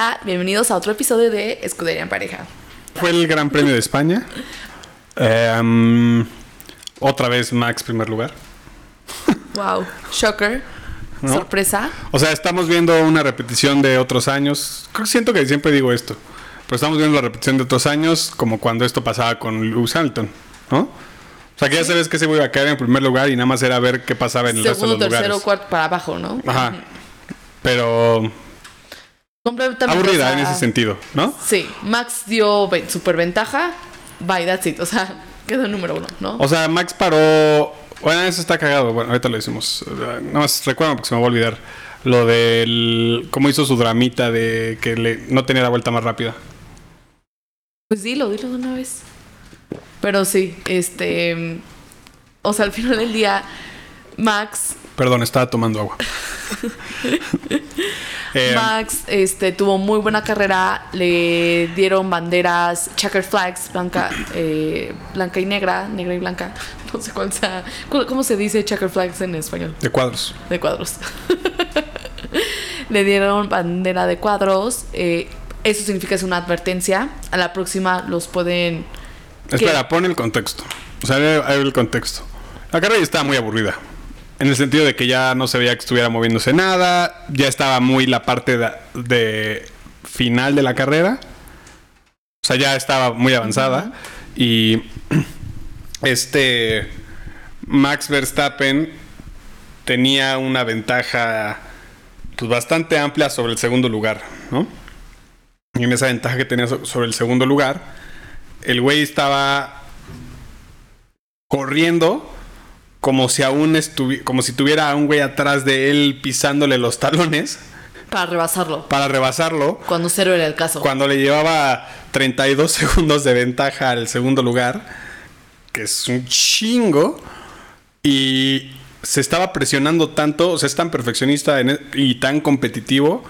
Hola, bienvenidos a otro episodio de Escudería en Pareja. Fue el Gran Premio de España. Em, otra vez Max primer lugar. Wow, shocker, ¿No? sorpresa. O sea, estamos viendo una repetición de otros años. Siento que siempre digo esto. Pero estamos viendo la repetición de otros años como cuando esto pasaba con Lewis Hamilton, ¿no? O sea, que ya sabes que se iba a caer en primer lugar y nada más era ver qué pasaba en el resto Segundo, de los tercero, lugares. cuarto, para abajo, ¿no? Ajá. Pero Completamente. aburrida o sea, en ese sentido, ¿no? Sí, Max dio ve- superventaja. Bye, that's it. O sea, quedó el número uno, ¿no? O sea, Max paró. Bueno, eso está cagado. Bueno, ahorita lo decimos. Eh, Nada más recuerdo porque se me va a olvidar. Lo del. cómo hizo su dramita de que le, no tenía la vuelta más rápida. Pues dilo, dilo de una vez. Pero sí, este. O sea, al final del día, Max Perdón, estaba tomando agua. Eh, Max este, tuvo muy buena carrera, le dieron banderas checker flags, blanca, eh, blanca y negra, negra y blanca, no sé cuál sea, ¿cómo se dice checker flags en español? de cuadros. De cuadros. le dieron bandera de cuadros, eh, eso significa es una advertencia, a la próxima los pueden... Espera, pon el contexto. O sea, el contexto. La carrera ya estaba muy aburrida. En el sentido de que ya no se veía que estuviera moviéndose nada. Ya estaba muy la parte de, de final de la carrera. O sea, ya estaba muy avanzada. Y este Max Verstappen tenía una ventaja pues, bastante amplia sobre el segundo lugar, ¿no? Y en esa ventaja que tenía so- sobre el segundo lugar, el güey estaba corriendo como si aún estuvi- como si tuviera a un güey atrás de él pisándole los talones Para rebasarlo, para rebasarlo cuando cero era el caso. cuando le llevaba 32 segundos de ventaja al segundo lugar, que es un chingo, y se estaba presionando tanto, o sea, es tan perfeccionista en e- y tan competitivo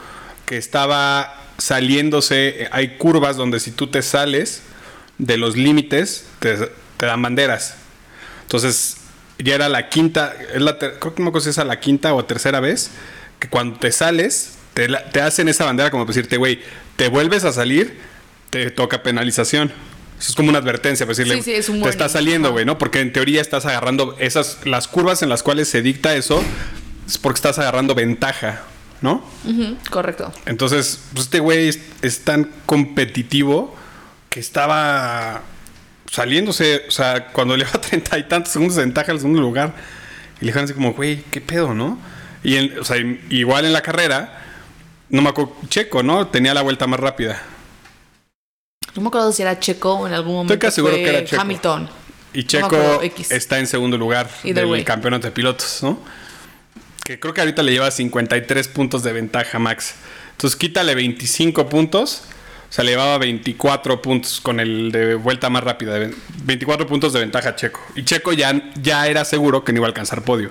que estaba saliéndose, hay curvas donde si tú te sales de los límites, te, te dan banderas. Entonces, ya era la quinta, es la creo que no me acuerdo si es a la quinta o tercera vez, que cuando te sales, te, la- te hacen esa bandera como decirte, güey, te vuelves a salir, te toca penalización. Eso es como una advertencia, para decirle, Sí, sí, es un te está saliendo, güey, ¿no? Porque en teoría estás agarrando esas, las curvas en las cuales se dicta eso, es porque estás agarrando ventaja, ¿no? Correcto. Entonces, pues este güey es, es tan competitivo que estaba saliéndose, o sea, cuando le va treinta y tantos segundos de ventaja al segundo lugar, y le dijeron así como, güey, ¿qué pedo, no? Y en- o sea, igual en la carrera, no me acuerdo, Checo, ¿no? Tenía la vuelta más rápida. No me acuerdo si era Checo o en algún momento. casi seguro que era Checo. Hamilton. Y Checo está en segundo lugar Either del way. campeonato de pilotos, ¿no? Que creo que ahorita le lleva 53 puntos de ventaja Max. Entonces quítale 25 puntos. O sea, le llevaba 24 puntos con el de vuelta más rápida. de ve- 24 puntos de ventaja a Checo. Y Checo ya, ya era seguro que no iba a alcanzar podio.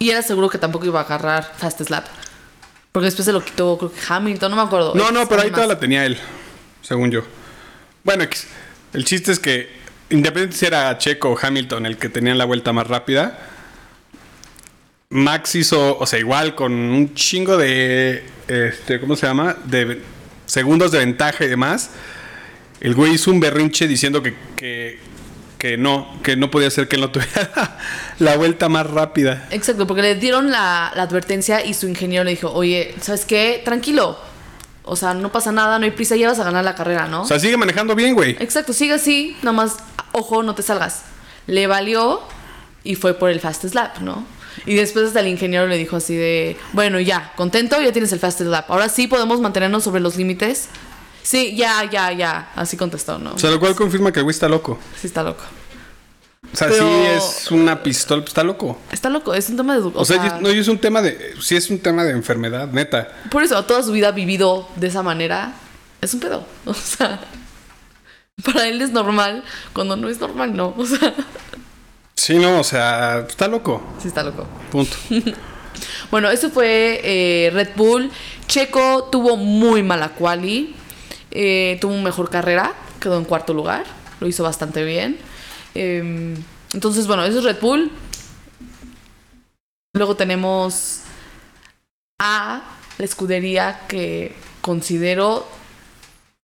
Y era seguro que tampoco iba a agarrar Fast Slap. Porque después se lo quitó, creo que Hamilton, no me acuerdo. No, no, pero ahí toda la tenía él, según yo. Bueno, X. el chiste es que, independientemente si era Checo o Hamilton el que tenían la vuelta más rápida, Max hizo, o sea, igual con un chingo de, este, ¿cómo se llama? De segundos de ventaja y demás. El güey hizo un berrinche diciendo que, que, que no, que no podía ser que él no tuviera la vuelta más rápida. Exacto, porque le dieron la, la advertencia y su ingeniero le dijo, oye, ¿sabes qué? Tranquilo. O sea, no pasa nada, no hay prisa, ya vas a ganar la carrera, ¿no? O sea, sigue manejando bien, güey. Exacto, sigue así, nada más, ojo, no te salgas. Le valió y fue por el fast slap, ¿no? Y después hasta el ingeniero le dijo así de, bueno, ya, contento, ya tienes el fast slap. Ahora sí podemos mantenernos sobre los límites. Sí, ya, ya, ya. Así contestó, ¿no? O sea, lo cual confirma que el güey está loco. sí está loco. O sea, Pero- sí es una pistola, está loco. Está loco, es un tema de... O, sea, no, es un tema de. Sí, es un tema de enfermedad, neta. Por eso, toda su vida ha vivido de esa manera. Es un pedo. O sea, para él es normal. Cuando no es normal, no. O sea, Sí, no, o sea, está loco. sí está loco. Punto. Bueno, eso fue eh, Red Bull. Checo tuvo muy mala quali. eh, tuvo una mejor carrera. Quedó en cuarto lugar. Lo hizo bastante bien. Eh, entonces, bueno, eso es Red Bull. Luego tenemos a la escudería que considero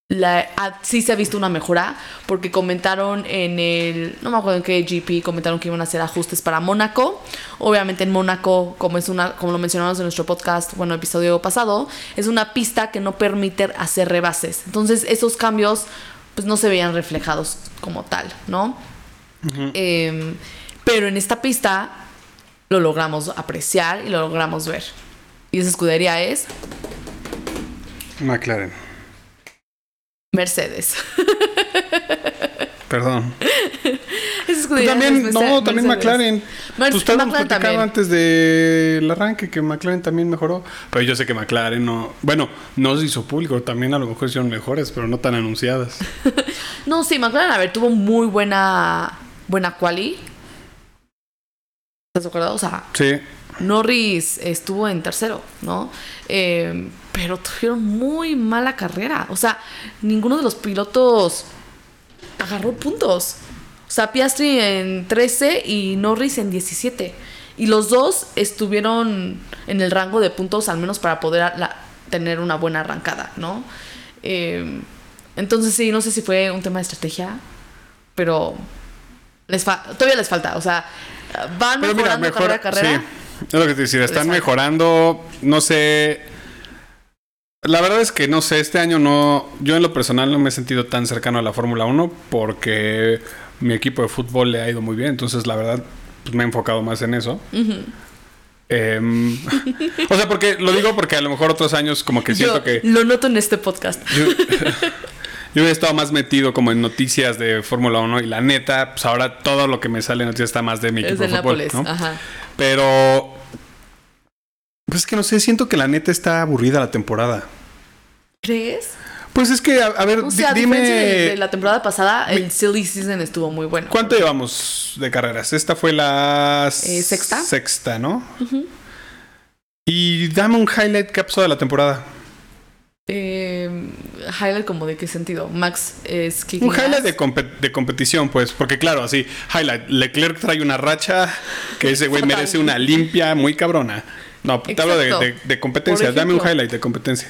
la, ah, sí se ha visto una mejora porque comentaron en el, no me acuerdo en qué GP, comentaron que iban a hacer ajustes para Mónaco. Obviamente en Mónaco, como es una, como lo mencionamos en nuestro podcast, bueno, episodio pasado, es una pista que no permite hacer rebases. Entonces esos cambios pues no se veían reflejados como tal, ¿no? Em, pero en esta pista lo logramos apreciar y lo logramos ver. Y esa escudería es McLaren. Mercedes. Perdón. Pues también, no, también McLaren. Mer pues platicando antes del arranque que McLaren también mejoró. Pero yo sé que McLaren no. Bueno, no se hizo público. También a lo mejor hicieron mejores, pero no tan anunciadas. no, sí, McLaren, a ver, tuvo muy buena. Buena quali. ¿Estás acordado? O sea. Sí. Norris estuvo en tercero, ¿no? Eh, pero tuvieron muy mala carrera. O sea, ninguno de los pilotos agarró puntos. O sea, Piastri en 13 y Norris en 17. Y los dos estuvieron en el rango de puntos, al menos para poder tener una buena arrancada, ¿no? Eh, entonces sí, no sé si fue un tema de estrategia, pero les todavía les falta. O sea, van mejorando carrera a carrera. Sí, es lo que te decía, están mejorando, no sé la verdad es que no sé, este año no, yo en lo personal no me he sentido tan cercano a la Fórmula 1 porque mi equipo de fútbol le ha ido muy bien, entonces la verdad pues, me he enfocado más en eso. Em, o sea, porque lo digo porque a lo mejor otros años como que siento que... Lo noto en este podcast. Yo, he estado más metido como en noticias de Fórmula 1 y la neta, pues ahora todo lo que me sale en noticias está más de mi equipo de, fútbol. Pero pues es que no sé, siento que la neta está aburrida la temporada. ¿Crees? Pues es que, a, ver, dime. De, la temporada pasada, el Silly Season estuvo muy bueno. ¿Cuánto llevamos de carreras? Esta fue la. Eh, sexta. Sexta, ¿no? Y dame un highlight que ha pasado de la temporada. Eh, highlight como de qué sentido? Max es Un highlight de, competición, pues, porque claro, así, highlight. Leclerc trae una racha que ese güey merece una limpia muy cabrona. No, te hablo de, competencia. Dame un highlight de competencia.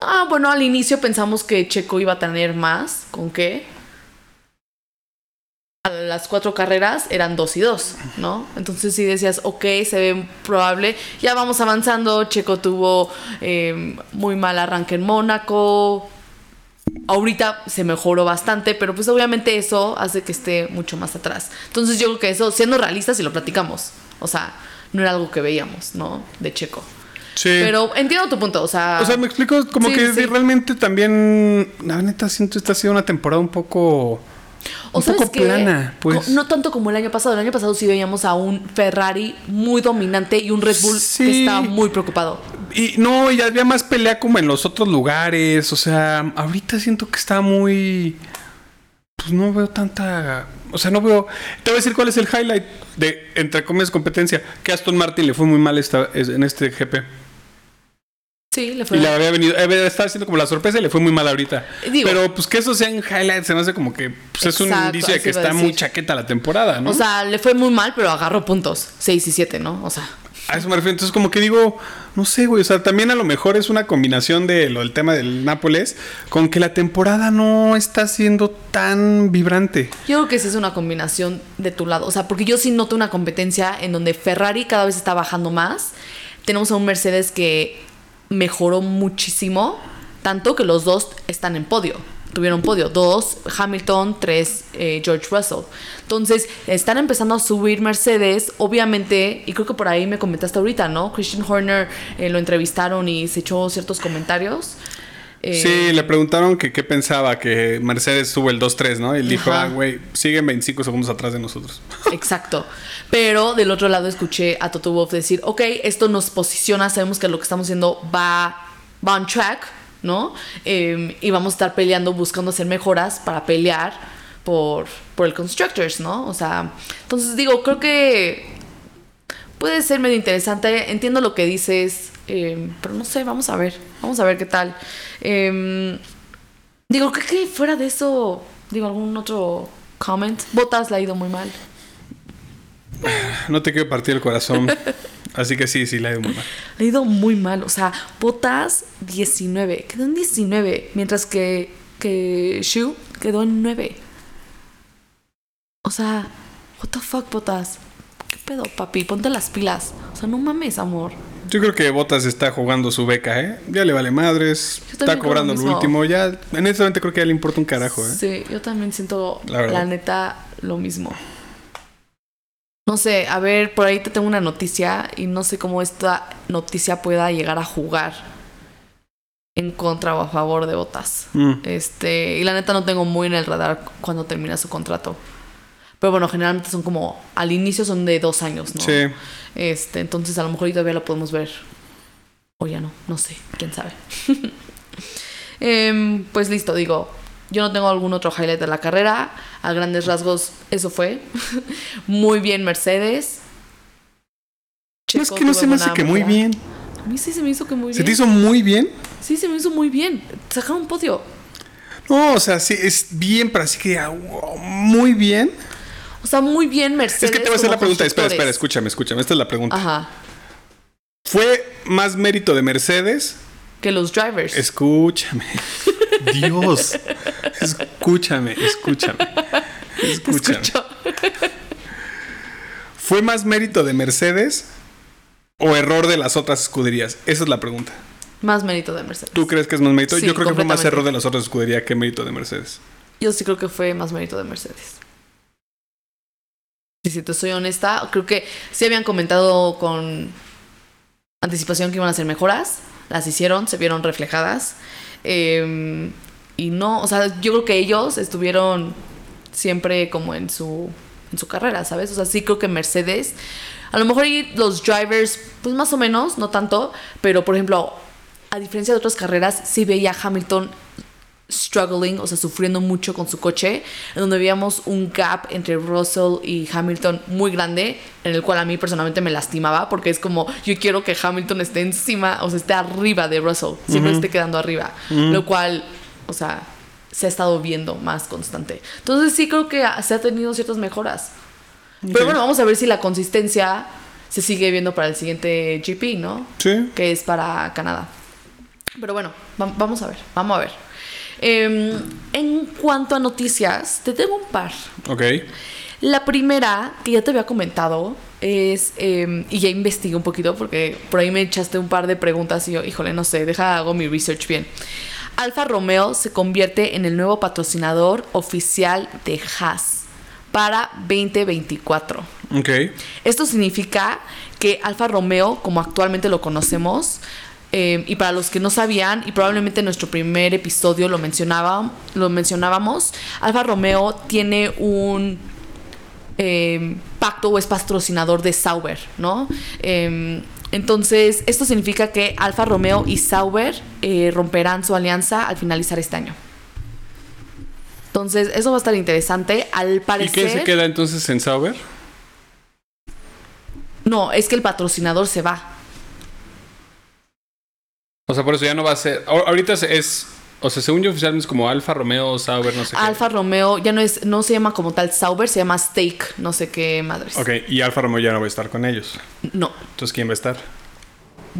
Ah, bueno, al inicio pensamos que Checo iba a tener más. ¿Con qué? Las cuatro carreras eran dos y dos, ¿no? Entonces si decías, ok, se ve probable. Ya vamos avanzando. Checo tuvo em, muy mal arranque en Mónaco. Ahorita se mejoró bastante, pero pues obviamente eso hace que esté mucho más atrás. Entonces yo creo que eso, siendo realistas, y lo platicamos. O sea, no era algo que veíamos, ¿no? De Checo. Sí. Pero entiendo tu punto, o sea. O sea, me explico, como que realmente también. La neta, siento que esta ha sido una temporada un poco. un poco plana, pues. No tanto como el año pasado. El año pasado sí veíamos a un Ferrari muy dominante y un Red Bull que estaba muy preocupado. Y no, y había más pelea como en los otros lugares. O sea, ahorita siento que está muy. Pues no veo tanta o sea, no veo. Te voy a decir cuál es el highlight de, entre comillas, competencia. Que Aston Martin le fue muy mal esta, en este GP. Sí, le fue Y le había venido, eh, estaba haciendo como la sorpresa y le fue muy mal ahorita. Pero pues que eso sea un highlight se me hace como que pues, es un indicio de que está muy chaqueta la temporada, ¿no? O sea, le fue muy mal, pero agarró puntos. 6 y 7, ¿no? O sea. A eso me refiero. Entonces, como que digo, no sé, güey. O sea, también a lo mejor es una combinación de lo del tema del Nápoles con que la temporada no está siendo tan vibrante. Yo creo que esa es una combinación de tu lado. O sea, porque yo sí noto una competencia en donde Ferrari cada vez está bajando más. Tenemos a un Mercedes que mejoró muchísimo, tanto que los dos están en podio tuvieron podio. Dos, Hamilton, tres, eh, George Russell. Entonces, están empezando a subir Mercedes, obviamente, y creo que por ahí me comentaste ahorita, ¿no? Christian Horner eh, lo entrevistaron y se echó ciertos comentarios. Eh, sí, le preguntaron que qué pensaba, que Mercedes tuvo el 2-3, ¿no? Y él dijo, ah, güey, siguen 25 segundos atrás de nosotros. Exacto. Pero del otro lado escuché a Toto Wolff decir, ok, esto nos posiciona, sabemos que lo que estamos haciendo va, va on track, ¿no? Em, y vamos a estar peleando, buscando hacer mejoras para pelear por, por el Constructors, ¿no? O sea, entonces digo, creo que puede ser medio interesante. Entiendo lo que dices, em, pero no sé, vamos a ver, vamos a ver qué tal. Em, digo, creo que fuera de eso, digo, algún otro comment. Botas le ha ido muy mal. No te quiero partir el corazón. Así que sí, sí, le ha ido muy mal. Le ha ido muy mal. O sea, Botas 19. Quedó en 19. Mientras que, que Shu quedó en 9. O sea, what the fuck, Botas. ¿Qué pedo, papi? Ponte las pilas. O sea, no mames, amor. Yo creo que Botas está jugando su beca, ¿eh? Ya le vale madres. Está cobrando lo último. Ya, honestamente, creo que ya le importa un carajo, ¿eh? Sí, yo también siento, La neta, lo mismo. No sé, a ver, por ahí te tengo una noticia y no sé cómo esta noticia pueda llegar a jugar en contra o a favor de Botas. Mm. Este, y la neta no tengo muy en el radar cuando termina su contrato. Pero bueno, generalmente son como, al inicio son de dos años, ¿no? Sí. Este, entonces a lo mejor todavía lo podemos ver. O ya no, no sé, quién sabe. Em, pues listo, digo, yo no tengo algún otro highlight de la carrera. A grandes rasgos, eso fue. muy bien Mercedes. No, es que no se me hace que muy bien. A mí sí se me hizo que muy ¿Se bien. te hizo muy bien? Sí, se me hizo muy bien. Sacaron un podio. No, o sea, sí, es bien, pero así que wow, muy bien. O sea, muy bien Mercedes. Es que te voy a hacer la pregunta. Espera, espera, escúchame, escúchame. Esta es la pregunta. Ajá. ¿Fue más mérito de Mercedes? Que los drivers. Escúchame. Dios. Escúchame, escúchame. Escúchame. ¿Fue más mérito de Mercedes o error de las otras escuderías? Esa es la pregunta. Más mérito de Mercedes. ¿Tú crees que es más mérito? Sí, Yo creo que fue más error de las otras escuderías que mérito de Mercedes. Yo sí creo que fue más mérito de Mercedes. Y si te soy honesta, creo que sí habían comentado con anticipación que iban a hacer mejoras. Las hicieron, se vieron reflejadas. Eh, y no, o sea, yo creo que ellos estuvieron siempre como en su, en su carrera, ¿sabes? O sea, sí creo que Mercedes, a lo mejor los drivers, pues más o menos, no tanto, pero por ejemplo, a diferencia de otras carreras, sí veía a Hamilton struggling, o sea, sufriendo mucho con su coche, en donde veíamos un gap entre Russell y Hamilton muy grande, en el cual a mí personalmente me lastimaba, porque es como, yo quiero que Hamilton esté encima, o sea, esté arriba de Russell, siempre esté quedando arriba, lo cual, o sea, se ha estado viendo más constante. Entonces sí creo que se ha tenido ciertas mejoras. Pero Ok. bueno, vamos a ver si la consistencia se sigue viendo para el siguiente GP, ¿no? Sí. que es para Canadá. Pero bueno, va- vamos a ver, vamos a ver. Em, en cuanto a noticias, te tengo un par. Ok. La primera, que ya te había comentado, es, em, y ya investigué un poquito porque por ahí me echaste un par de preguntas y yo, híjole, no sé, deja, hago mi research bien. Alfa Romeo se convierte en el nuevo patrocinador oficial de Haas para 2024. Ok. Esto significa que Alfa Romeo, como actualmente lo conocemos, eh, y para los que no sabían, y probablemente en nuestro primer episodio lo, mencionaba, lo mencionábamos, Alfa Romeo tiene un eh, pacto o es patrocinador de Sauber, ¿no? Eh, entonces, esto significa que Alfa Romeo y Sauber eh, romperán su alianza al finalizar este año. Entonces, eso va a estar interesante. Al ¿Y parecer. qué se queda entonces en Sauber? No, es que el patrocinador se va. O sea, por eso ya no va a ser. ahor- Ahorita es-. O sea, según yo oficialmente es como Alfa Romeo, Sauber, no sé qué. Alfa Romeo ya no es, no se llama como tal Sauber, se llama Stake, no sé qué madres. Ok, y Alfa Romeo ya no va a estar con ellos. No, Entonces, ¿quién va a estar?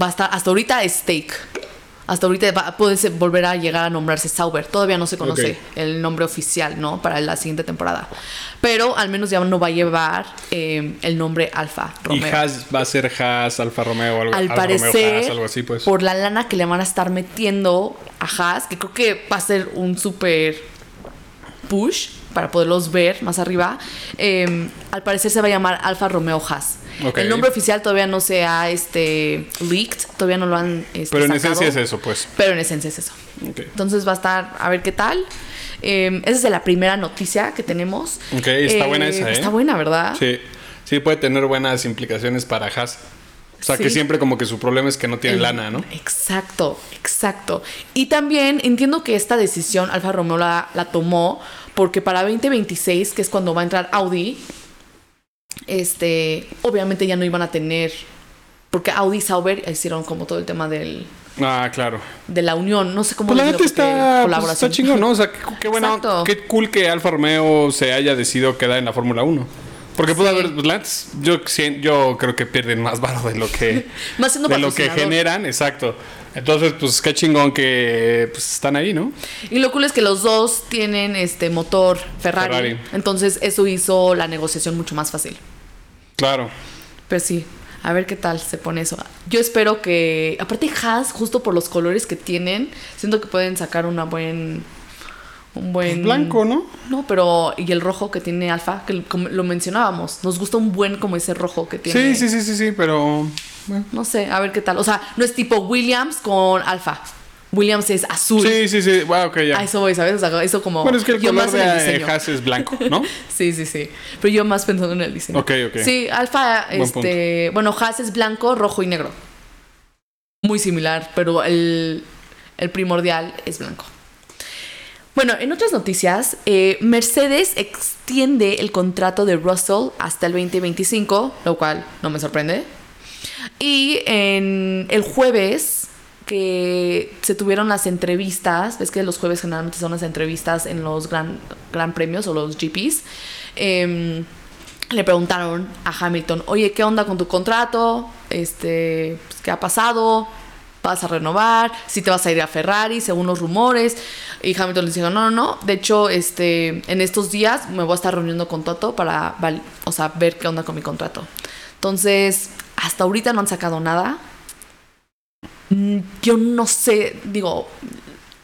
va a estar, hasta ahorita es Stake. Hasta ahorita va, puede ser- volver a llegar a nombrarse Sauber. Todavía no se conoce el nombre oficial, ¿no? Para la siguiente temporada. Pero al menos ya no va a llevar eh, el nombre Alfa Romeo. Y Haas va a ser Haas, Alfa Romeo o algo al Alfa Romeo, parecer, Haas, algo así, pues. por la lana que le van a estar metiendo a Haas, que creo que va a ser un super push para poderlos ver más arriba, eh, al parecer se va a llamar Alfa Romeo Haas. El nombre oficial todavía no se ha este, leaked, todavía no lo han este, Pero en sacado, esencia es eso, pues. Pero en esencia es eso. Entonces va a estar, a ver qué tal. Eh, esa es la primera noticia que tenemos. Ok, está buena esa, ¿eh? Está buena, ¿verdad? Sí, sí puede tener buenas implicaciones para Haas. O sea, que siempre como que su problema es que no tiene El- lana, ¿no? Exacto, exacto. Y también entiendo que esta decisión Alfa Romeo la, la tomó porque para 2026, que es cuando va a entrar Audi, este, obviamente ya no iban a tener, porque Audi y Sauber hicieron como todo el tema del, Ah, claro. de la unión, no sé cómo Pues la neta decirlo, porque está, pues, está chingón, ¿no? O sea, qué, qué bueno, qué cool que Alfa Romeo se haya decidido quedar en la Fórmula 1. Porque Sí. haber, pues, Lance, yo, yo creo que pierden más barro de lo que, Más de lo que generan, exacto. Entonces, pues qué chingón que pues, están ahí, ¿no? Y lo cool es que los dos tienen este motor Ferrari, Ferrari. Entonces eso hizo la negociación mucho más fácil. Claro. Pero sí, a ver qué tal se pone eso. Yo espero que. Aparte, Haas, justo por los colores que tienen, siento que pueden sacar una buen. Un buen. Blanco, ¿no? No, pero. Y el rojo que tiene Alfa, que lo mencionábamos. Nos gusta un buen como ese rojo que tiene. Sí, sí, sí, sí, sí, pero bueno. No sé, a ver qué tal. O sea, no es tipo Williams con Alfa. Williams es azul. Sí, sí, sí, wow, ok, ya. A eso voy, ¿sabes? O sea, eso como. bueno, es que el yo color más en el de diseño. Haas es blanco, ¿no? Sí, sí, sí. Pero yo más pensando en el diseño. Ok, ok. Sí, Alfa, Buen este. Bueno, Haas es blanco, rojo y negro. Muy similar, pero el, el primordial es blanco. Bueno, en otras noticias, eh, Mercedes extiende el contrato de Russell hasta el 2025, lo cual no me sorprende. Y en el jueves que se tuvieron las entrevistas, ves que los jueves generalmente son las entrevistas en los gran, gran premios o los GPs, em, le preguntaron a Hamilton, oye, ¿qué onda con tu contrato? Este, pues, ¿Qué ha pasado? ¿Vas a renovar? ¿Si te vas a ir a Ferrari, según los rumores? Y Hamilton les dijo, no, no, no. De hecho, este, en estos días me voy a estar reuniendo con Toto para o sea, ver qué onda con mi contrato. Entonces, hasta ahorita no han sacado nada. Mm, Yo no sé, digo,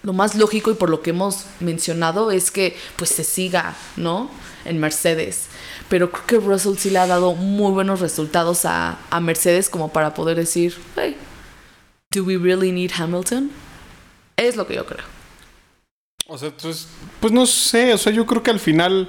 lo más lógico y por lo que hemos mencionado es que pues se siga, ¿no? En Mercedes. Pero creo que Russell sí le ha dado muy buenos resultados a, a Mercedes como para poder decir, hey, ¿do we really need Hamilton? Es lo que yo creo. O sea, entonces, pues no sé, o sea, yo creo que al final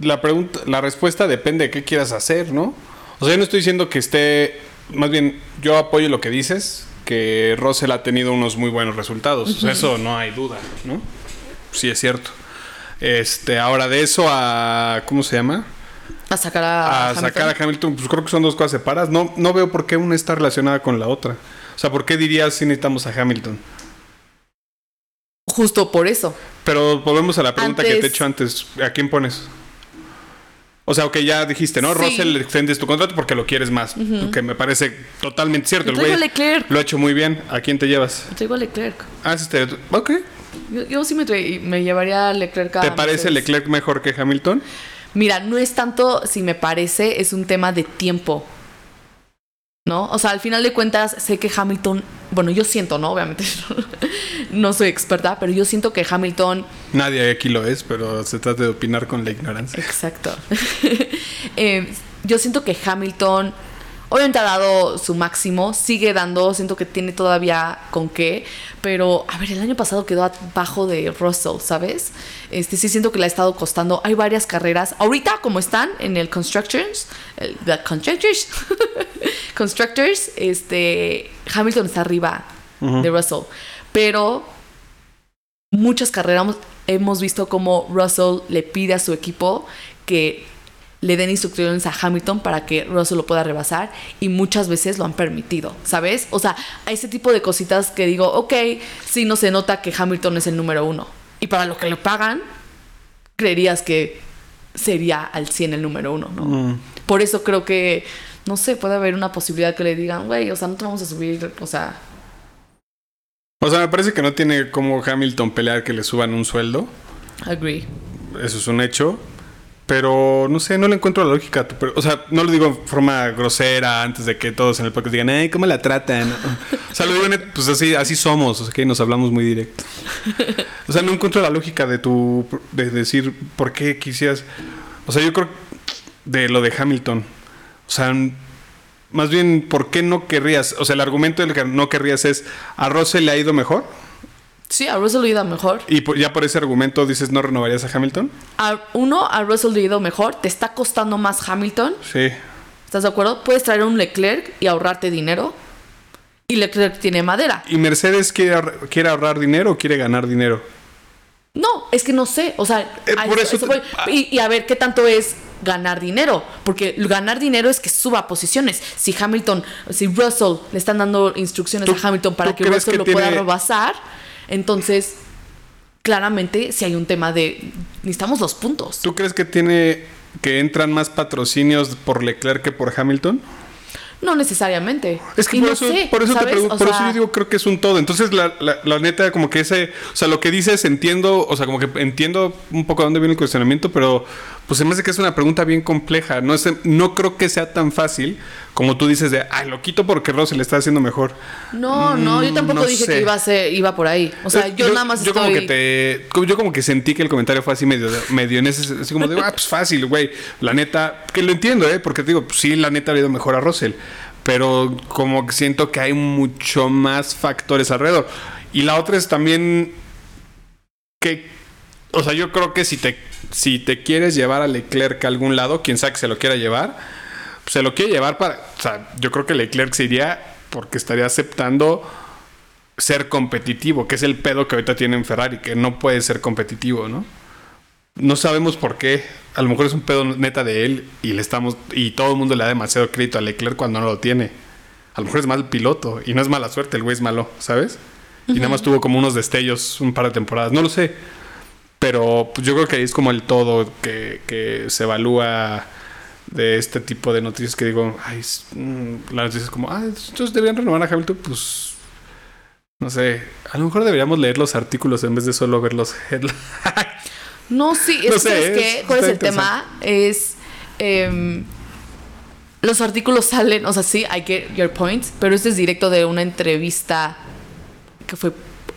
la pregunta, la respuesta depende de qué quieras hacer, ¿no? O sea, yo no estoy diciendo que esté, más bien, yo apoyo lo que dices, que Russell ha tenido unos muy buenos resultados, o sea, eso no hay duda, ¿no? Sí es cierto. Este, ahora de eso a, ¿cómo se llama? A sacar a, a sacar a Hamilton, pues creo que son dos cosas separadas. No, no veo por qué una está relacionada con la otra. O sea, ¿por qué dirías si necesitamos a Hamilton? Justo por eso. Pero volvemos a la pregunta que te he hecho antes. ¿A quién pones? O sea, ok, ya dijiste, ¿no? Sí. Russell extendes tu contrato porque lo quieres más. Que me parece totalmente cierto. Yo El güey lo ha hecho muy bien. ¿A quién te llevas? Traigo a Leclerc. Ah, ese te- Ok. Yo, yo sí me, llevaría a Leclerc a ¿Te parece. Leclerc mejor que Hamilton? Mira, no es tanto si me parece, es un tema de tiempo. ¿No? O sea, al final de cuentas, sé que Hamilton. Bueno, yo siento, ¿no? Obviamente no soy experta, pero yo siento que Hamilton. Nadie aquí lo es, pero se trata de opinar con la ignorancia. Exacto. Eh, yo siento que Hamilton. Obviamente ha dado su máximo, sigue dando, siento que tiene todavía con qué, pero a ver, el año pasado quedó abajo de Russell, ¿sabes? Este sí siento que le ha estado costando. Hay varias carreras. Ahorita, como están en el Constructors, el, the Constructors, Constructors, este Hamilton está arriba de Russell, pero muchas carreras hemos- hemos visto como Russell le pide a su equipo que le den instrucciones a Hamilton para que Russell lo pueda rebasar y muchas veces lo han permitido, ¿sabes? O sea, hay ese tipo de cositas que digo, ok, sí no se nota que Hamilton es el número uno y para lo que le pagan, creerías que sería al 100 el número uno, ¿no? Por eso creo que, no sé, puede haber una posibilidad que le digan, güey, o sea, no te vamos a subir, o sea, O sea, me parece que no tiene como Hamilton pelear que le suban un sueldo. agree. Eso es un hecho. Pero no sé, no le encuentro la lógica. pre- O sea, no lo digo en forma grosera antes de que todos en el podcast digan, ay, ¿cómo la tratan? O sea, lo digo, net- pues así, así somos, o sea, que nos hablamos muy directo. O sea, no encuentro la lógica de tu, de decir, ¿por qué quisieras? O sea, yo creo de lo de Hamilton. O sea, más bien, ¿por qué no querrías? O sea, el argumento del que no querrías es, ¿a Russell le ha ido mejor? Sí, a Russell le ha ido mejor. Y por- ya por ese argumento dices, ¿no renovarías a Hamilton? A uno, a Russell le ha ido mejor. Te está costando más Hamilton. Sí. ¿Estás de acuerdo? Puedes traer un Leclerc y ahorrarte dinero. Y Leclerc tiene madera. ¿Y Mercedes quiere, ahor- quiere ahorrar dinero o quiere ganar dinero? No, es que no sé. O sea, Eh, a por eso- eso eso te- voy. y, y a ver qué tanto es ganar dinero. Porque ganar dinero es que suba posiciones. Si Hamilton, si Russell le están dando instrucciones ¿Tú- a Hamilton para que Russell que lo pueda rebasar, entonces claramente si hay un tema de necesitamos los puntos. ¿Tú crees que tiene que entran más patrocinios por Leclerc que por Hamilton? No necesariamente. Es que Y por, no eso, sé, por eso te pregunto, por eso yo digo, creo que es un todo. Entonces, la, la, la neta, como que ese, o sea, lo que dices, entiendo, o sea, como que entiendo un poco a dónde viene el cuestionamiento, pero pues se me hace que es una pregunta bien compleja. No, es, no creo que sea tan fácil como tú dices de, ay, lo quito porque Russell está haciendo mejor. No, no, yo Mm, tampoco no dije sé. que iba a ser, iba por ahí. O sea, Eh, yo, nada más yo estoy. como que te yo como que sentí que el comentario fue así medio medio en ese así como de ah pues fácil güey la neta que lo entiendo eh porque te digo pues, sí la neta ha ido mejor a Russell pero como que siento que hay mucho más factores alrededor y la otra es también que o sea yo creo que si te si te quieres llevar a Leclerc a algún lado quien sea que se lo quiera llevar pues, se lo quiere llevar para o sea yo creo que Leclerc se iría porque estaría aceptando ser competitivo, que es el pedo que ahorita tiene en Ferrari, que no puede ser competitivo, ¿no? No sabemos por qué. A lo mejor es un pedo neta de él y le estamos y todo el mundo le da demasiado crédito a Leclerc cuando no lo tiene. A lo mejor es mal piloto y no es mala suerte, el güey es malo, ¿sabes? Y nada más tuvo como unos destellos un par de temporadas, no lo sé. Pero pues, yo creo que ahí es como el todo que, que se evalúa de este tipo de noticias que digo, ay, mm, la noticia es como, ah, entonces deberían renovar a Hamilton, pues no sé, a lo mejor deberíamos leer los artículos en vez de solo ver los headlines. No, sí, es No que, es- ¿Cuál es el tema? Es. em, los artículos salen, o sea, sí, I get your point, pero este es directo de una entrevista que fue,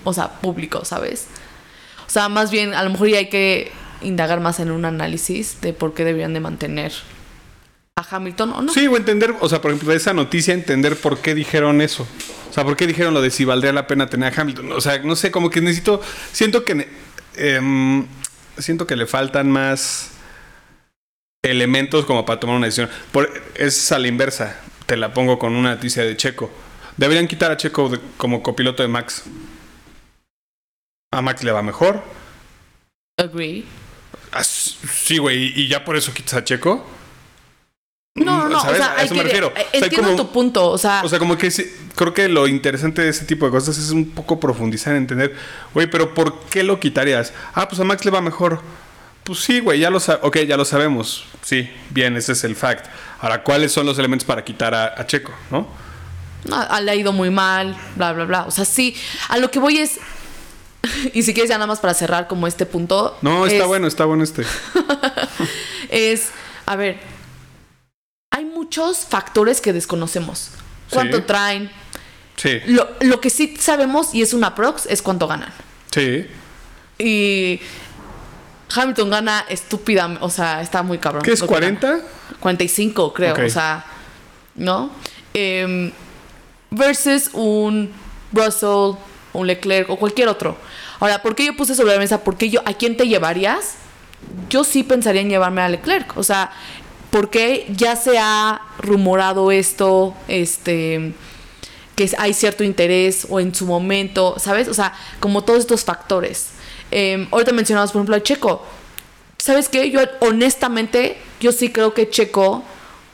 o sea, público, ¿sabes? O sea, más bien, a lo mejor ya hay que indagar más en un análisis de por qué deberían de mantener a Hamilton o no. Sí, o entender, o sea, por ejemplo, de esa noticia, entender por qué dijeron eso. O sea, por qué dijeron lo de si valdría la pena tener a Hamilton. O sea, no sé, como que necesito, siento que, em, siento que le faltan más elementos como para tomar una decisión. Por, es a la inversa, te la pongo con una noticia de Checo. Deberían quitar a Checo como copiloto de Max. A Max le va mejor. Agree. Ah, sí, güey, y ya por eso quitas a Checo. No, no, no, o sea, A que, refiero. O sea, entiendo como- tu punto, o sea, O sea, como que creo que lo interesante de ese tipo de cosas es un poco profundizar en entender, güey, pero ¿por qué lo quitarías? Ah, pues a Max le va mejor. Pues sí, güey, ya lo sabemos. Ok, ya lo sabemos. Sí, bien, ese es el fact. Ahora, ¿cuáles son los elementos para quitar a, a Checo, no? no, le ha ido muy mal, bla, bla, bla. O sea, sí, a lo que voy es, y si quieres ya nada más para cerrar como este punto. No, está es- bueno, está bueno este. Es, a ver, hay muchos factores que desconocemos. ¿Cuánto Sí. traen? Sí, Lo, lo que sí sabemos, y es una prox, es cuánto ganan. sí. Y Hamilton gana estúpida, o sea, está muy cabrón. ¿Qué es lo que gana. 40? 45, creo. O sea, ¿no? Em, versus un Russell, un Leclerc o cualquier otro. Ahora, ¿por qué yo puse sobre la mesa? ¿Por qué yo, ¿A quién te llevarías? Yo sí pensaría en llevarme a Leclerc. O sea, porque ya se ha rumorado esto, este que hay cierto interés o en su momento, ¿sabes? O sea, como todos estos factores. Em, ahorita mencionamos, por ejemplo, a Checo. ¿Sabes qué? Yo honestamente, yo sí creo que Checo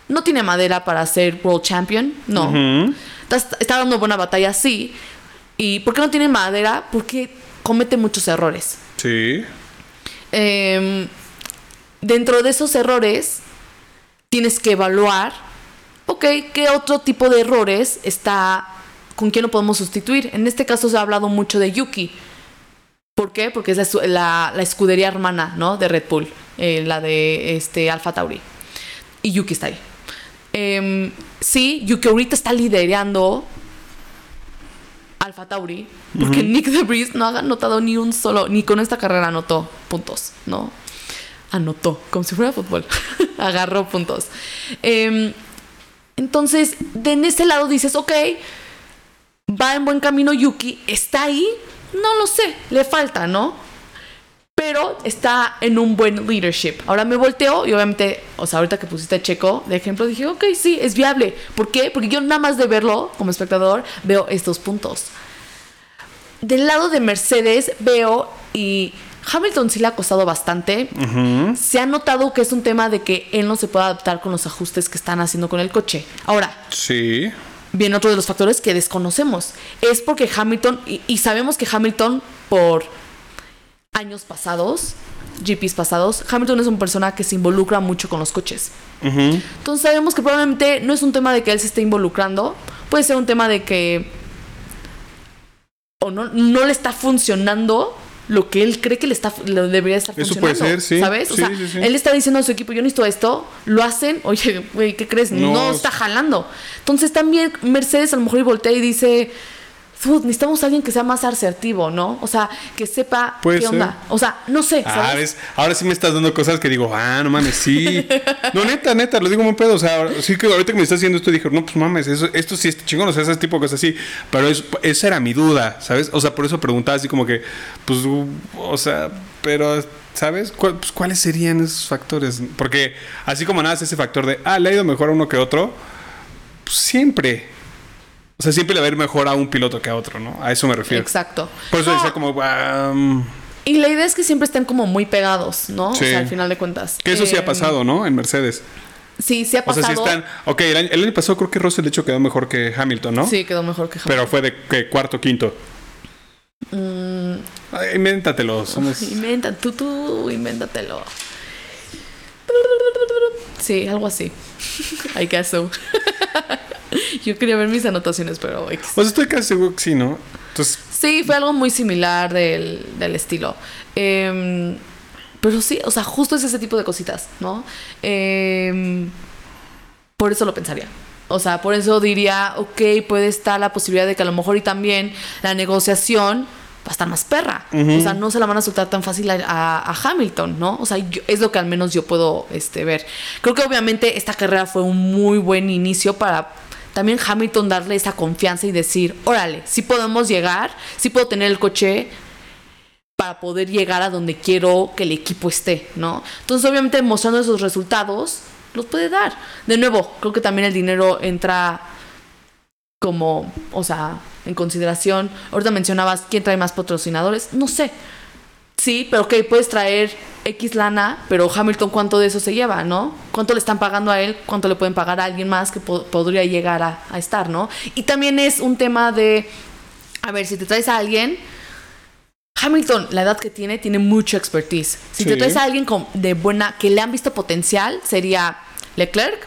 no tiene madera para ser World Champion, no. Está dando buena batalla, sí. ¿Y por qué no tiene madera? Porque comete muchos errores. Sí. Em, dentro de esos errores, tienes que evaluar, ok, ¿qué otro tipo de errores está, con quién lo podemos sustituir? En este caso se ha hablado mucho de Yuki. ¿Por qué? Porque es la, su- la- la escudería hermana, ¿no? De Red Bull, eh, la de este, Alpha Tauri. Y Yuki está ahí. Em, sí, Yuki ahorita está liderando Alpha Tauri, porque Nick DeVries no ha anotado ni un solo, ni con esta carrera anotó puntos, ¿no? Anotó, como si fuera fútbol. Agarró puntos. Em, entonces, de en ese lado dices, ok, va en buen camino Yuki, está ahí, no lo sé, le falta, ¿no? Pero está en un buen leadership. Ahora me volteo y obviamente, o sea, ahorita que pusiste a Checo de ejemplo, dije, ok, sí, es viable. ¿Por qué? Porque yo nada más de verlo como espectador veo estos puntos. Del lado de Mercedes veo y Hamilton sí le ha costado bastante. Se ha notado que es un tema de que él no se puede adaptar con los ajustes que están haciendo con el coche. Ahora, Sí. viene otro de los factores que desconocemos. Es porque Hamilton, y, y sabemos que Hamilton, por años pasados, GPs pasados, Hamilton es una persona que se involucra mucho con los coches. Ujú. Entonces sabemos que probablemente no es un tema de que él se esté involucrando, puede ser un tema de que o no, no le está funcionando lo que él cree que le está lo debería estar Eso funcionando. puede ser, sí. ¿Sabes? O Sí, sea, sí, sí. él está diciendo a su equipo, yo necesito esto, lo hacen, oye, güey, ¿qué crees? No. No. está jalando. Entonces también Mercedes a lo mejor voltea y dice, "Dude, necesitamos a alguien que sea más asertivo, ¿no? O sea, que sepa Puede qué ser. onda. O sea, no sé, Ah, ¿sabes? ves, ahora sí me estás dando cosas que digo, ah, no mames, sí. No, neta, neta, lo digo muy pedo. O sea, sí que ahorita que me estás haciendo esto dije, no, pues mames, eso, esto sí es chingón, o sea, ese tipo de cosas así. Pero es- esa era mi duda, ¿sabes? O sea, por eso preguntaba así como que, pues, o sea, pero, ¿sabes? ¿Cuál- pues, ¿Cuáles serían esos factores? Porque así como nada es ese factor de, ah, le ha ido mejor a uno que otro, pues siempre. O sea, siempre le va a ir mejor a un piloto que a otro, ¿no? A eso me refiero. Exacto. Por eso No, decía como, ah, Y la idea es que siempre estén como muy pegados, ¿no? Sí. O sea, al final de cuentas. que eso sí ha Em, pasado, ¿no? En Mercedes. Sí, sí ha O sea, pasado. sí están. Ok, el año, el año pasado creo que Russell de hecho quedó mejor que Hamilton, ¿no? Sí, quedó mejor que Hamilton. Pero fue de que cuarto, quinto. Mm, Ay, invéntatelo. Somos... inventa, tú, tú, invéntatelo. Sí, algo así. I guess so. Yo quería ver mis anotaciones, pero. Pues estoy casi seguro que sí, ¿no? Entonces, Sí, fue algo muy similar del, del estilo. Em, pero sí, o sea, justo es ese tipo de cositas, ¿no? Em, por eso lo pensaría. O sea, por eso diría, ok, puede estar la posibilidad de que a lo mejor y también la negociación va a estar más perra. O sea, no se la van a soltar tan fácil a, a- a Hamilton, ¿no? O sea, yo- es lo que al menos yo puedo este, ver. Creo que obviamente esta carrera fue un muy buen inicio para también Hamilton darle esa confianza y decir, órale, sí podemos llegar, sí puedo tener el coche para poder llegar a donde quiero que el equipo esté, ¿no? Entonces, obviamente, mostrando esos resultados, los puede dar. De nuevo, creo que también el dinero entra como, o sea, en consideración. Ahorita mencionabas quién trae más patrocinadores, no sé. Sí, pero ok, puedes traer X lana, pero Hamilton, ¿cuánto de eso se lleva, no? ¿Cuánto le están pagando a él? ¿Cuánto le pueden pagar a alguien más que po- podría llegar a, a estar, no? Y también es un tema de, a ver, si te traes a alguien, Hamilton, la edad que tiene, tiene mucho expertise. Si te traes a alguien con, de buena, que le han visto potencial, sería Leclerc.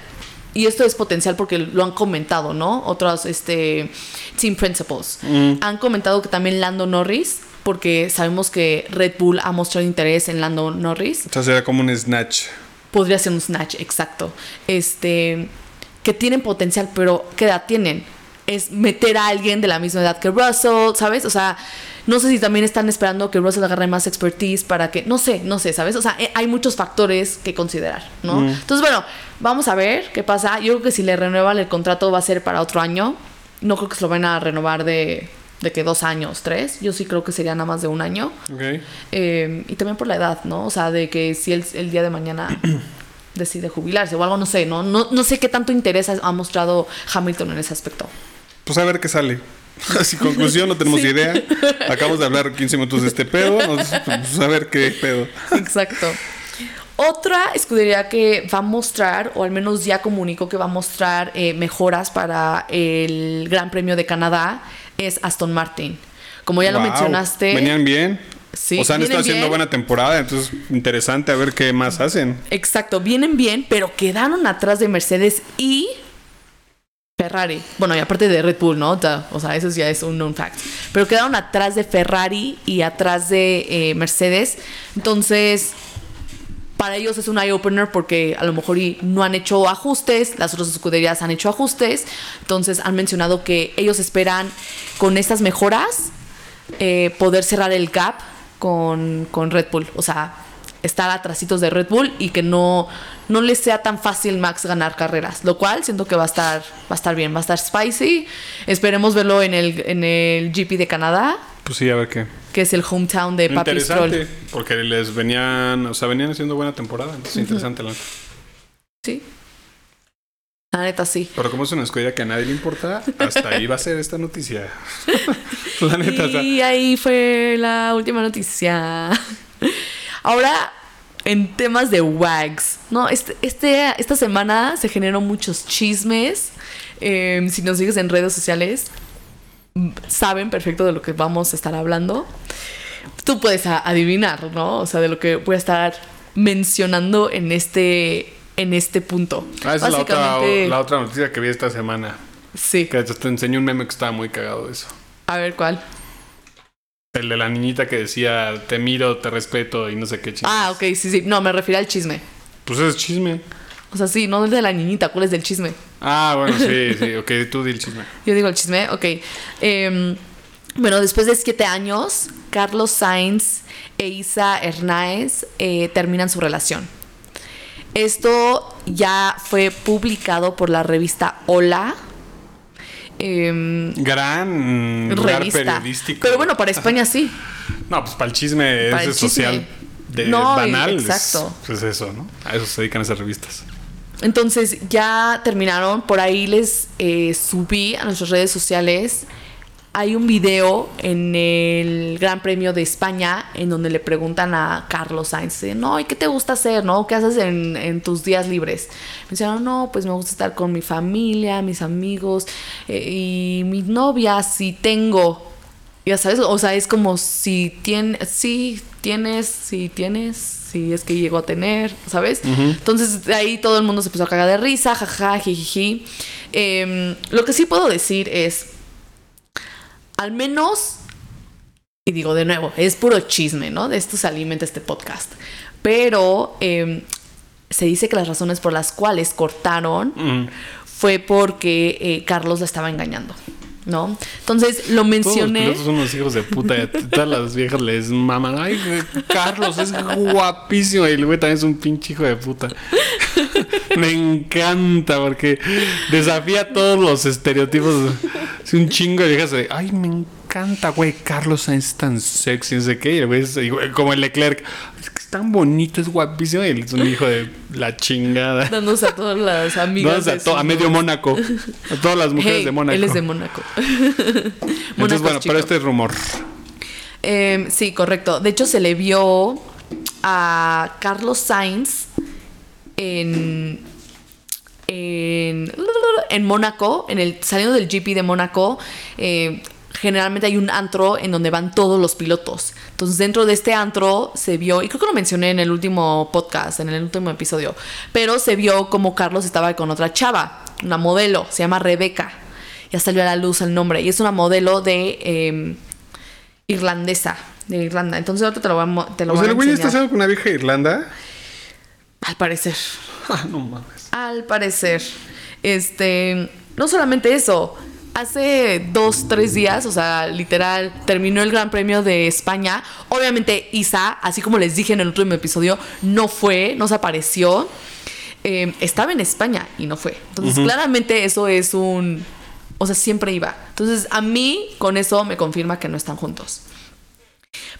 Y esto es potencial porque lo han comentado, ¿no? Otros este, team principals. Han comentado que también Lando Norris, porque sabemos que Red Bull ha mostrado interés en Lando Norris. o sea, será como un snatch. Podría ser un snatch, exacto. Este, que tienen potencial, pero ¿qué edad tienen? Es meter a alguien de la misma edad que Russell, ¿sabes? O sea, no sé si también están esperando que Russell agarre más expertise para que, no sé, no sé, ¿sabes? O sea, eh, hay muchos factores que considerar, ¿no? Entonces, bueno, vamos a ver qué pasa. Yo creo que si le renuevan el contrato va a ser para otro año. No creo que se lo van a renovar de, de que dos años, tres. Yo sí creo que sería nada más de un año. Eh, y también por la edad, ¿no? O sea, de que si él el día de mañana decide jubilarse o algo, no sé, ¿no? No, no sé qué tanto interés ha, mostrado Hamilton en ese aspecto. Pues a ver qué sale. Así, conclusión, no tenemos Sí. idea. Acabamos de hablar 15 minutos de este pedo. Pues a ver qué pedo. Exacto. Otra escudería que va a mostrar, o al menos ya comunicó que va a mostrar eh, mejoras para el Gran Premio de Canadá, es Aston Martin. Como ya lo mencionaste. Venían bien. Sí, o sea, han estado haciendo bien. buena temporada. Entonces, interesante a ver qué más hacen. Exacto, vienen bien, pero quedaron atrás de Mercedes y Ferrari. Bueno, y aparte de Red Bull, ¿no? O sea, eso ya es un known fact. Pero quedaron atrás de Ferrari y atrás de eh, Mercedes. Entonces, para ellos es un eye-opener porque a lo mejor no han hecho ajustes, las otras escuderías han hecho ajustes. Entonces, han mencionado que ellos esperan con estas mejoras eh, poder cerrar el gap con, con Red Bull. O sea, estar atrasitos de Red Bull y que no, no les sea tan fácil Max ganar carreras. Lo cual siento que va a estar, va a estar bien, va a estar spicy. Esperemos verlo en el, en el GP de Canadá, Pues sí, a ver qué. que es el hometown de Papi interesante. Stroll. Porque les venían, o sea, venían haciendo buena temporada. Entonces, interesante la neta. Sí. La neta sí. Pero como es una escuela que a nadie le importa, hasta ahí va a ser esta noticia. la neta, Y ahí fue la última noticia. Ahora, en temas de WAGs, ¿no? Este, este, esta semana se generaron muchos chismes. Eh, si nos sigues en redes sociales, saben perfecto de lo que vamos a estar hablando. tú puedes adivinar, ¿no? O sea, de lo que voy a estar mencionando en este, en este punto. Ah, esa es la otra, la otra noticia que vi esta semana. Sí. Que te enseñé un meme que estaba muy cagado de eso. A ver cuál. El de la niñita que decía, te miro, te respeto y no sé qué chingados. Ah, ok, sí, sí. No, me refiero al chisme. Pues es chisme. O sea, sí, no el de la niñita, ¿cuál es del chisme? Ah, bueno, sí, sí. Ok, tú di el chisme. Yo digo el chisme, ok. Em, bueno, después de siete años, Carlos Sainz e Isa Hernáez eh, terminan su relación. Esto ya fue publicado por la revista Hola. em, Gran lugar revista. periodístico. Pero bueno, para España sí. No, pues para el chisme Para ese el chisme. social de No, banal. es- exacto. Pues eso, ¿no? A eso se dedican esas revistas. Entonces ya terminaron. Por ahí les eh, subí a nuestras redes sociales. Hay un video en el Gran Premio de España en donde le preguntan a Carlos Sainz, no, ¿y qué te gusta hacer? ¿No? ¿Qué haces en, tus días libres? Me dijeron, no, pues me gusta estar con mi familia, mis amigos eh, y mi novia, si tengo. Ya sabes, o sea, es como si tienes, sí, tienes, si tienes, si es que llego a tener, ¿sabes? Entonces de ahí todo el mundo se empezó a cagar de risa, jaja, jijiji. Em, lo que sí puedo decir es, al menos, y digo de nuevo, es puro chisme, ¿no? De esto se alimenta este podcast. Pero em, se dice que las razones por las cuales cortaron fue porque eh, Carlos la estaba engañando, ¿no? Entonces lo Todos los mencioné. son unos hijos de puta. todas las viejas les maman. Ay, Carlos es guapísimo. Y el güey también es un pinche hijo de puta. Me encanta porque desafía todos los estereotipos. Es un chingo de viejas ay, me encanta, güey. Carlos es tan sexy, no sé qué. Y el güey es como el Leclerc. Es tan bonito, es guapísimo. Y él es un hijo de la chingada. Dándose a todas las amigas. Vamos a, to- a medio Mónaco. A todas las mujeres Hey, de Mónaco. Él es de Mónaco. Entonces, bueno, pero este es rumor. Eh, sí, correcto. De hecho, se le vio a Carlos Sainz en. En, en Mónaco, en el, saliendo del GP de Mónaco, eh, generalmente hay un antro en donde van todos los pilotos. Entonces, dentro de este antro se vio, y creo que lo mencioné en el último podcast, en el último episodio, pero se vio como Carlos estaba con otra chava, una modelo, se llama Rebeca. Ya salió a la luz el nombre, y es una modelo de. em, irlandesa de Irlanda. Entonces ahorita te lo voy a, te lo O voy sea, a el güey está casado con una vieja de Irlanda. Al parecer. Ah, no mames. Al parecer. Este. No solamente eso. Hace dos, tres días, o sea, literal, terminó el Gran Premio de España. Obviamente, Isa, así como les dije en el último episodio, no fue, no se apareció. Eh, estaba en España y no fue. Entonces, claramente eso es un. O sea, siempre iba. Entonces, a mí, con eso me confirma que no están juntos.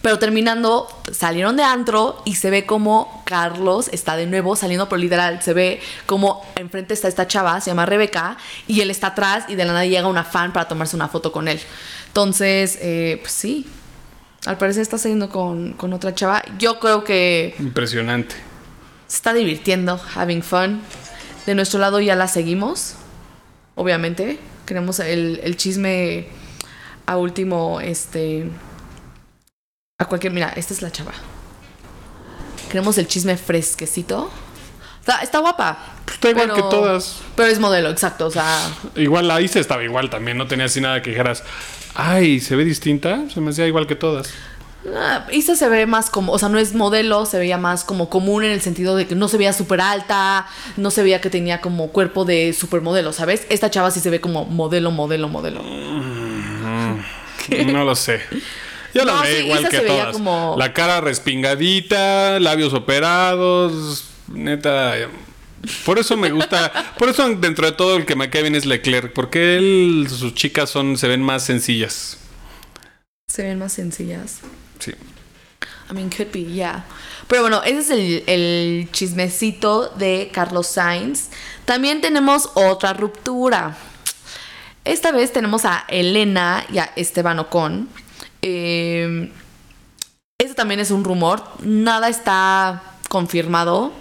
Pero terminando, salieron de antro y se ve como Carlos está de nuevo saliendo por literal. Se ve como enfrente está esta chava, se llama Rebeca, y él está atrás y de la nada llega una fan para tomarse una foto con él. Entonces, eh, pues sí, al parecer está saliendo con, con otra chava. Yo creo que Impresionante. se está divirtiendo, having fun. De nuestro lado ya la seguimos, obviamente. Queremos el, el chisme a último, este... A cualquier... Mira, esta es la chava. Queremos el chisme fresquecito. Está, está guapa. Está igual que todas. Pero es modelo, exacto. O sea, Igual la Isa estaba igual también. No tenía así nada que dijeras, ay, se ve distinta. Se me hacía igual que todas. ah, Isa se ve más como, o sea, no es modelo, se veía más como común en el sentido de que no se veía súper alta, no se veía que tenía como cuerpo de supermodelo, ¿sabes? Esta chava sí se ve como modelo, modelo, modelo. No lo sé. Yo la No, sí, igual que se veía todas. como- La cara respingadita, labios operados. Neta. Por eso me gusta. por eso dentro de todo el que me cae bien es Leclerc. Porque él, sus chicas son, se ven más sencillas. Se ven más sencillas. Sí. I mean, could be, yeah. Pero bueno, ese es el, el chismecito de Carlos Sainz. También tenemos otra ruptura. Esta vez tenemos a Elena y a Esteban Ocon. Eh, este también es un rumor. Nada está confirmado.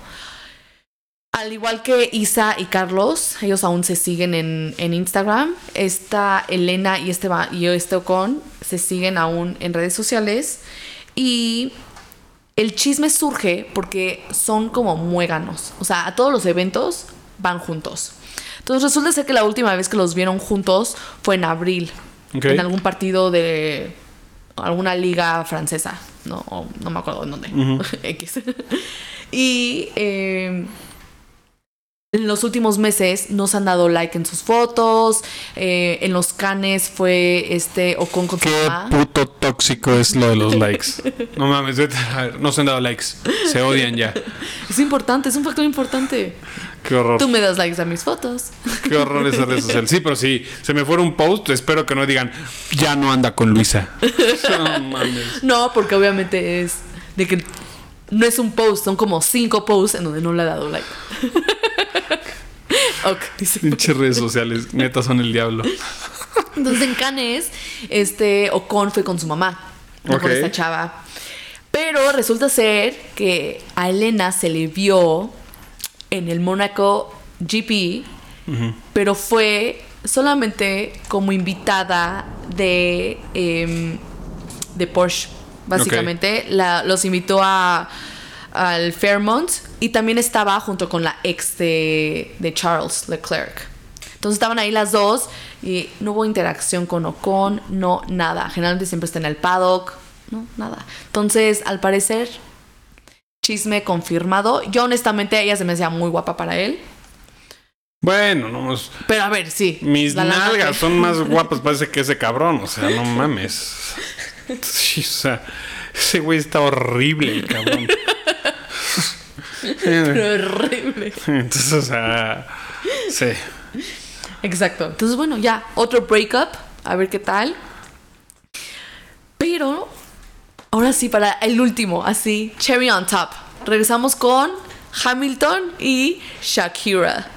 Al igual que Isa y Carlos, ellos aún se siguen en, en Instagram. Esta Elena y Esteban y este Ocon se siguen aún en redes sociales. Y el chisme surge porque son como muéganos. O sea, a todos los eventos van juntos. Entonces resulta ser que la última vez que los vieron juntos fue en abril. En algún partido de alguna liga francesa. No, o no me acuerdo en dónde. X. y eh, en los últimos meses nos han dado like en sus fotos. eh, en los canes fue este Ocon con Qué puto tóxico es lo de los likes. No mames, vete a ver, no se han dado likes. Se odian ya. Es importante, es un factor importante. Qué horror. Tú me das likes a mis fotos. Qué horror esa red social. Sí, pero si se me fuera un post, espero que no digan, ya no anda con Luisa. No mames. No, porque obviamente es de que no es un post, son como cinco posts en donde no le ha dado like. ok, dice. Pinches redes sociales, neta son el diablo. Entonces en Cannes, este Ocon fue con su mamá, no con esta chava. Pero resulta ser que a Elena se le vio en el Mónaco GP, pero fue solamente como invitada de, em, de Porsche, básicamente. La- los invitó a, al Fairmont y también estaba junto con la ex de, de Charles Leclerc. Entonces estaban ahí las dos y no hubo interacción con Ocon, no, nada. Generalmente siempre está en el paddock, no, nada. Entonces, al parecer, chisme confirmado. Yo honestamente, ella se me hacía muy guapa para él. Bueno, no, es- Pero a ver, sí. mis lana nalgas son más guapas parece que ese cabrón. O sea, no mames. Sí, o sea, ese güey está horrible, el cabrón. Pero horrible. Entonces, o sea, sí. Exacto. Entonces, bueno, ya, otro breakup. A ver qué tal. Pero, ahora sí, para el último, así, cherry on top. Regresamos con Hamilton y Shakira.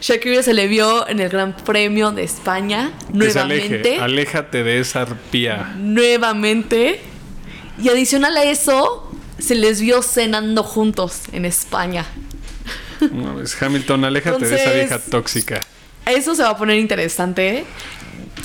Shakira se le vio en el Gran Premio de España Que se aleje. nuevamente. Aléjate de esa arpía. Nuevamente. Y adicional a eso, se les vio cenando juntos en España. No, Hamilton, aléjate de esa vieja tóxica. Eso se va a poner interesante.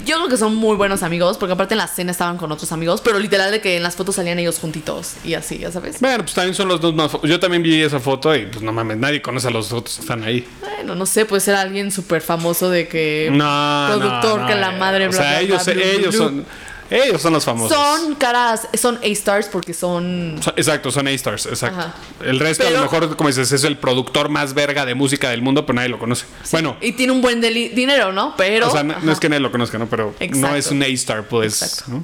Yo creo que son muy buenos amigos, porque aparte en la cena estaban con otros amigos, pero literal de que en las fotos salían ellos juntitos y así, ya sabes. Bueno, pues también son los dos más. Yo también vi esa foto y pues no mames, nadie conoce a los otros que están ahí. Bueno, no sé, puede ser alguien súper famoso de que No, productor no, que la eh, madre, O sea, bla, ellos, bla, ellos son. Ellos son los famosos. Son caras, son A-stars porque son... Exacto, son A-Stars, exacto. Ajá. El resto, a lo mejor, como dices, es el productor más verga de música del mundo, pero nadie lo conoce. Bueno, Y tiene un buen dinero, ¿no? Pero... o sea, no, es que nadie lo conozca, ¿no? Pero no es un A-Star, pues. Exacto. ¿no?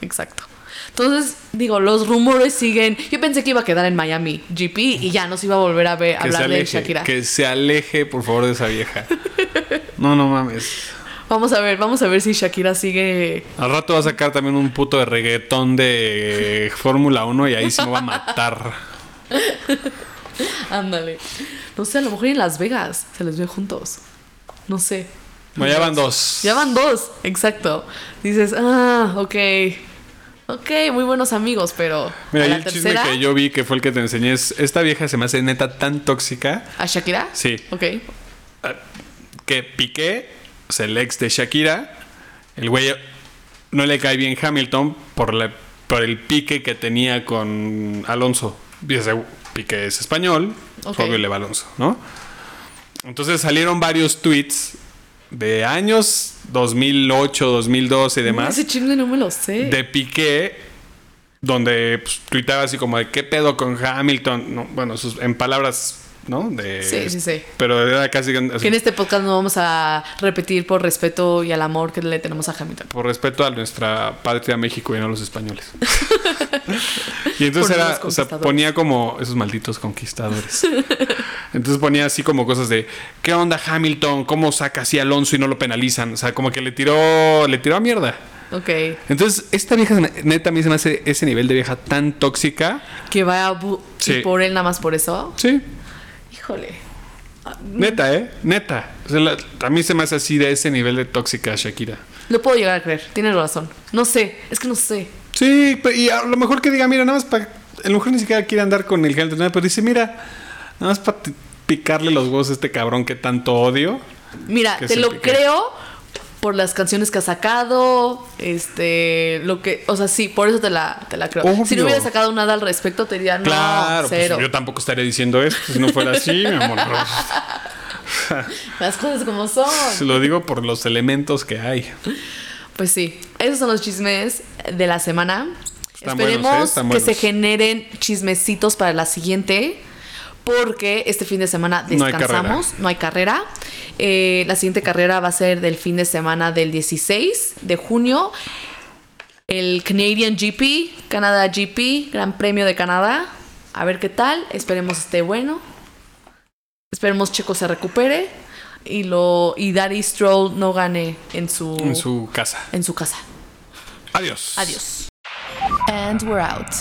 Exacto. Entonces, digo, los rumores siguen. Yo pensé que iba a quedar en Miami GP y ya no se iba a volver a ver hablar de Shakira. que se aleje, por favor, de esa vieja. No, no mames. Vamos a ver, vamos a ver si Shakira sigue. Al rato va a sacar también un puto de reggaetón de Fórmula 1 y ahí se me va a matar. Ándale. No sé, a lo mejor en Las Vegas se les ve juntos. No sé. Bueno, ya van dos. Ya van dos, exacto. Dices, ah, ok. Ok, muy buenos amigos, pero. Mira, a la el chisme que yo vi, que fue el que te enseñé, es esta vieja se me hace neta tan tóxica ¿A Shakira? Sí. Ok. que Piqué, el ex de Shakira, el güey no le cae bien Hamilton por, la- por el pique que tenía con Alonso. Y ese Piqué es español, Ok. obvio le va Alonso, ¿no? Entonces salieron varios tweets de años 2008, 2012 y demás Ese chisme no me lo sé. de Piqué, donde pues, tuitaba así como de qué pedo con Hamilton, no, bueno, sus- en palabras, ¿no? De, Sí, sí, sí. Pero era casi así, Que en este podcast no vamos a repetir por respeto y al amor que le tenemos a Hamilton. por respeto a nuestra patria México y no a los españoles. y entonces Por era, o sea, ponía como esos malditos conquistadores. entonces ponía así como cosas de ¿qué onda Hamilton? ¿Cómo saca así a Alonso y no lo penalizan? O sea, como que le tiró, le tiró a mierda. Ok. Entonces, esta vieja, neta, a mí se me hace ese nivel de vieja tan tóxica. Que vaya a Sí. y por él nada más por eso. Sí, Híjole. neta, ¿eh? Neta. O sea, la- a mí se me hace así de ese nivel de tóxica Shakira. Lo puedo llegar a creer. Tienes razón. No sé. Es que no sé. Sí, y a lo mejor que diga, mira, nada más para. A lo mejor ni siquiera quiere andar con el Hamilton, nada, pero dice, mira, nada más para picarle los huevos a este cabrón que tanto odio. Mira, Que te lo pique. creo por las canciones que ha sacado, este, lo que, o sea, sí, por eso te la, te la creo. Si no hubiera sacado nada al respecto, te diría, no, Claro, pues yo tampoco estaría diciendo esto si no fuera así, mi amor. Las cosas como son. Lo digo por los elementos que hay. Pues sí, esos son los chismes de la semana. Están Esperemos buenos, ¿eh? Están que se generen chismecitos para la siguiente. Porque este fin de semana No hay descansamos, no hay carrera. Eh, la siguiente carrera va a ser del fin de semana del 16 de junio. El Canadian GP, Canadá GP, Gran Premio de Canadá. A ver qué tal. Esperemos esté bueno. Esperemos Checo se recupere. Y lo y Daddy Stroll no gane en su, En su casa. en su casa. Adiós. Adiós. And we're out.